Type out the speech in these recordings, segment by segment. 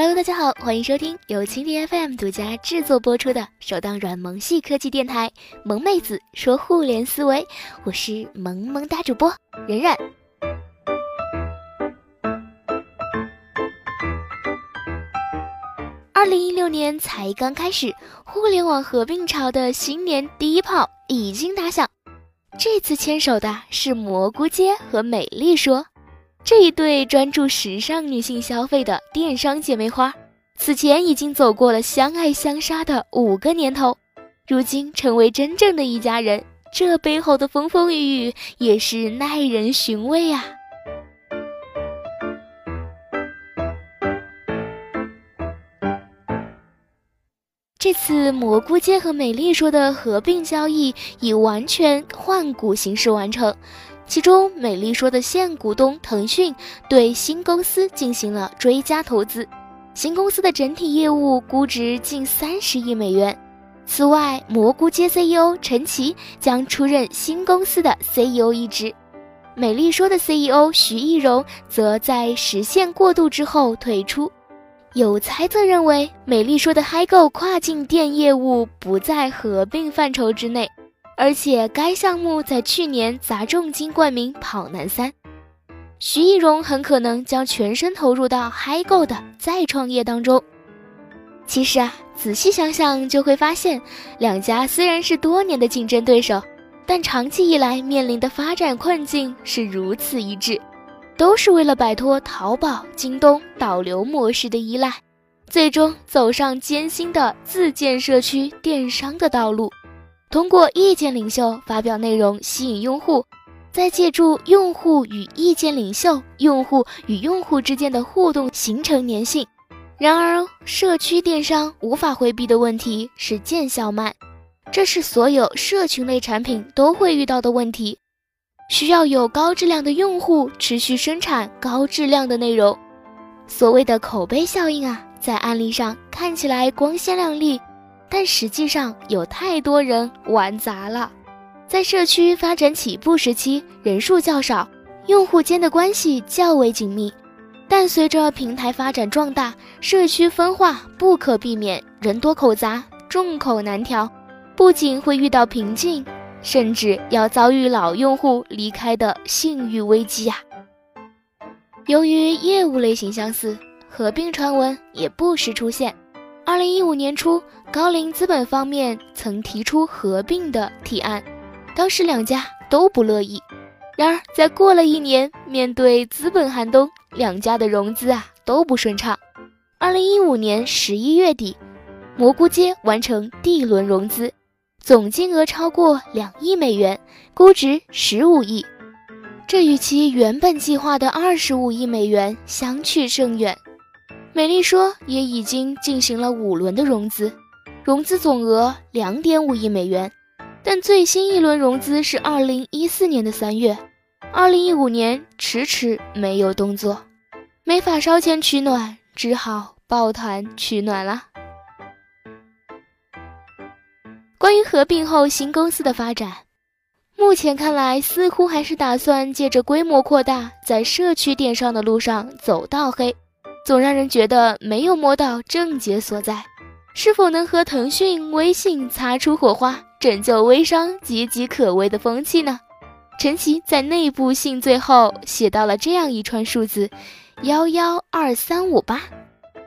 Hello，大家好，欢迎收听由蜻蜓 FM 独家制作播出的首档软萌系科技电台《萌妹子说互联思维》，我是萌萌哒主播冉冉。二零一六年才刚开始，互联网合并潮的新年第一炮已经打响。这次牵手的是蘑菇街和美丽说。这一对专注时尚女性消费的电商姐妹花，此前已经走过了相爱相杀的五个年头，如今成为真正的一家人，这背后的风风雨雨也是耐人寻味啊！这次蘑菇街和美丽说的合并交易以完全换股形式完成。其中，美丽说的现股东腾讯对新公司进行了追加投资，新公司的整体业务估值近三十亿美元。此外，蘑菇街 CEO 陈奇将出任新公司的 CEO 一职，美丽说的 CEO 徐艺荣则在实现过渡之后退出。有猜测认为，美丽说的嗨购跨境店业务不在合并范畴之内。而且该项目在去年砸重金冠名《跑男三》，徐艺荣很可能将全身投入到嗨购的再创业当中。其实啊，仔细想想就会发现，两家虽然是多年的竞争对手，但长期以来面临的发展困境是如此一致，都是为了摆脱淘宝、京东导流模式的依赖，最终走上艰辛的自建社区电商的道路。通过意见领袖发表内容吸引用户，再借助用户与意见领袖、用户与用户之间的互动形成粘性。然而，社区电商无法回避的问题是见效慢，这是所有社群类产品都会遇到的问题。需要有高质量的用户持续生产高质量的内容。所谓的口碑效应啊，在案例上看起来光鲜亮丽。但实际上有太多人玩砸了，在社区发展起步时期，人数较少，用户间的关系较为紧密。但随着平台发展壮大，社区分化不可避免，人多口杂，众口难调，不仅会遇到瓶颈，甚至要遭遇老用户离开的信誉危机啊！由于业务类型相似，合并传闻也不时出现。二零一五年初，高瓴资本方面曾提出合并的提案，当时两家都不乐意。然而，在过了一年，面对资本寒冬，两家的融资啊都不顺畅。二零一五年十一月底，蘑菇街完成 D 轮融资，总金额超过两亿美元，估值十五亿，这与其原本计划的二十五亿美元相去甚远。美丽说也已经进行了五轮的融资，融资总额两点五亿美元，但最新一轮融资是二零一四年的三月，二零一五年迟迟没有动作，没法烧钱取暖，只好抱团取暖了。关于合并后新公司的发展，目前看来似乎还是打算借着规模扩大，在社区电商的路上走到黑。总让人觉得没有摸到症结所在，是否能和腾讯、微信擦出火花，拯救微商岌岌可危的风气呢？陈奇在内部信最后写到了这样一串数字：幺幺二三五八，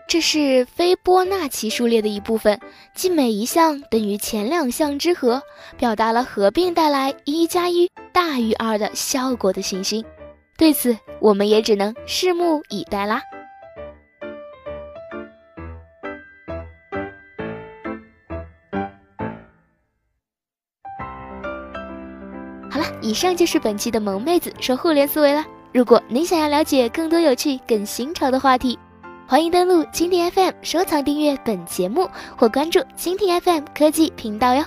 这是斐波那契数列的一部分，即每一项等于前两项之和，表达了合并带来一加一大于二的效果的信心。对此，我们也只能拭目以待啦。以上就是本期的萌妹子说互联思维了。如果您想要了解更多有趣、更新潮的话题，欢迎登录蜻蜓 FM 收藏订阅本节目，或关注蜻蜓 FM 科技频道哟。